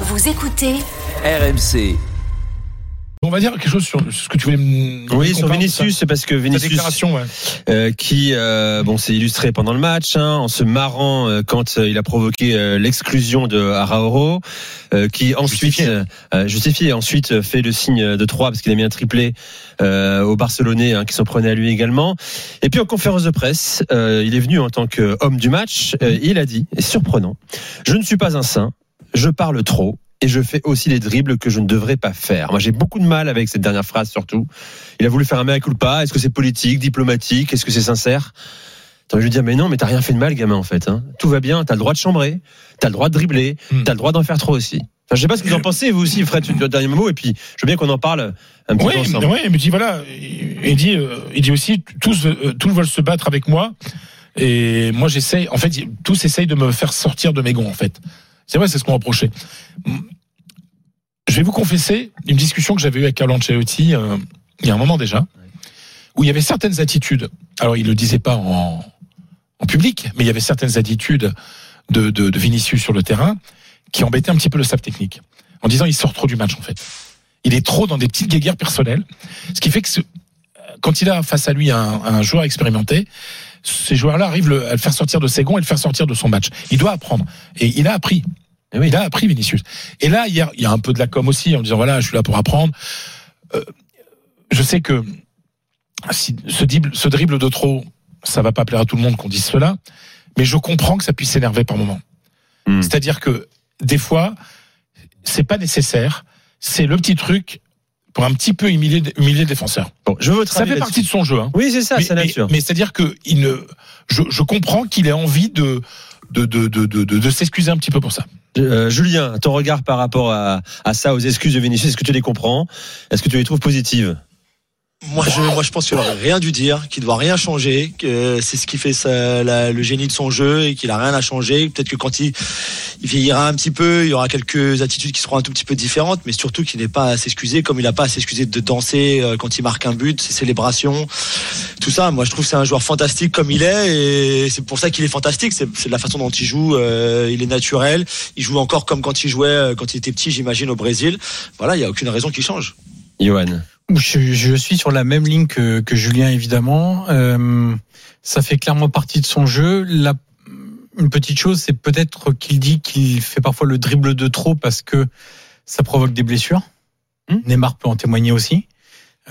Vous écoutez RMC. On va dire quelque chose sur ce que tu voulais me Oui, qu'on sur Vinicius, c'est parce que Vinicius, déclaration, ouais. euh, qui euh, bon s'est illustré pendant le match hein, en se marrant euh, quand euh, il a provoqué euh, l'exclusion de Arauro, euh, qui ensuite Justifié. euh, euh, justifié, ensuite fait le signe de 3 parce qu'il a mis un triplé euh, au Barcelonais hein, qui s'en prenait à lui également. Et puis en conférence de presse, euh, il est venu en tant qu'homme du match. euh, il a dit, et surprenant, je ne suis pas un saint, je parle trop. Et je fais aussi des dribbles que je ne devrais pas faire. Moi, j'ai beaucoup de mal avec cette dernière phrase, surtout. Il a voulu faire un mea culpa. Est-ce que c'est politique, diplomatique? Est-ce que c'est sincère? Attends, je lui dis, mais non, mais t'as rien fait de mal, gamin, en fait. Hein. Tout va bien, t'as le droit de chambrer, t'as le droit de dribbler, Hmm. t'as le droit d'en faire trop aussi. Enfin, je sais pas ce que vous en pensez, vous aussi, Fred, tu as dernier mot, et puis je veux bien qu'on en parle un petit Oui, peu ensemble. ouais, mais dit voilà, il dit, il dit aussi tous, euh, tous veulent se battre avec moi et moi j'essaye. En fait, tous essayent de me faire sortir de mes gonds. En fait, c'est vrai, c'est ce qu'on reprochait. Je vais vous confesser une discussion que j'avais eue avec Carlo Ancelotti euh, il y a un moment déjà, où il y avait certaines attitudes. Alors, il le disait pas en, public, mais il y avait certaines attitudes de, Vinicius sur le terrain qui embêtaient un petit peu le staff technique, en disant il sort trop du match en fait. Il est trop dans des petites guéguerres personnelles, ce qui fait que quand il a face à lui un, joueur expérimenté, ces joueurs-là arrivent à le faire sortir de ses gonds et le faire sortir de son match. Il doit apprendre. Et il a appris. Eh oui. Il a appris Vinicius. Et là, hier, il y a un peu de la com aussi en disant voilà, je suis là pour apprendre. Euh, je sais que si ce, dribble, ce dribble de trop, ça va pas plaire à tout le monde qu'on dise cela, mais je comprends que ça puisse s'énerver par moment. Hmm. C'est-à-dire que des fois, c'est pas nécessaire. C'est le petit truc pour un petit peu humilier, humilier le défenseur. Bon, je veux Ça fait partie de son jeu. Hein. Oui, c'est ça, mais c'est mais- nature. mais c'est-à-dire que il ne, je, je comprends qu'il ait envie de de, de, de, de, s'excuser un petit peu pour ça. Euh, Julien, ton regard par rapport à, à ça, aux excuses de Vinicius, est-ce que tu les comprends? Est-ce que tu les trouves positives? Moi je, pense qu'il aurait rien dû dire, qu'il doit rien changer, que c'est ce qui fait le génie de son jeu et qu'il a rien à changer. Peut-être que quand il, il vieillira un petit peu, il y aura quelques attitudes qui seront un tout petit peu différentes, mais surtout qu'il n'est pas à s'excuser, comme il n'a pas à s'excuser de danser euh, quand il marque un but, ses célébrations, tout ça. Moi, je trouve que c'est un joueur fantastique comme il est et c'est pour ça qu'il est fantastique. C'est la façon dont il joue. euh, il est naturel. Il joue encore comme quand il jouait euh, quand il était petit, j'imagine, au Brésil. Voilà, il y a aucune raison qu'il change. Johan Je, je suis sur la même ligne que, que Julien, évidemment. Euh, ça fait clairement partie de son jeu. La, une petite chose, c'est peut-être qu'il dit qu'il fait parfois le dribble de trop parce que ça provoque des blessures. Hmm. Neymar peut en témoigner aussi.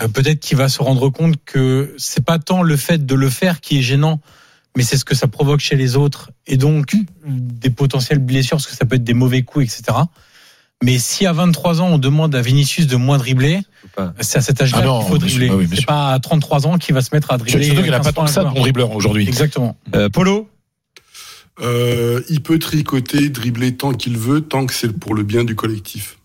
Euh, peut-être qu'il va se rendre compte que c'est pas tant le fait de le faire qui est gênant, mais c'est ce que ça provoque chez les autres et donc des potentielles blessures parce que ça peut être des mauvais coups, etc. Mais si à 23 ans on demande à Vinicius de moins dribbler, pas. c'est à cet âge-là Ah qu'il faut dribbler. oui, c'est pas à 33 ans qu'il va se mettre à dribbler. Surtout qu'il n'a pas 15 tant que ça de bon dribbleur aujourd'hui. Exactement. Euh, Polo Euh, il peut tricoter, dribbler tant qu'il veut, tant que c'est pour le bien du collectif.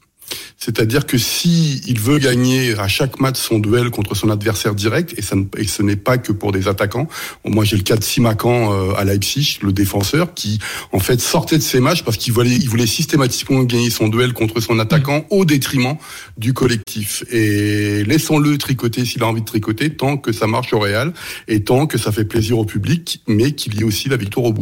C'est-à-dire que si il veut gagner à chaque match son duel contre son adversaire direct, et, ça ne- et ce n'est pas que pour des attaquants. Moi, j'ai le cas de Simakan euh, à Leipzig, le défenseur, qui en fait sortait de ses matchs parce qu'il voulait, il voulait systématiquement gagner son duel contre son attaquant au détriment du collectif. Et laissons-le tricoter s'il a envie de tricoter, tant que ça marche au Real et tant que ça fait plaisir au public, mais qu'il y ait aussi la victoire au bout.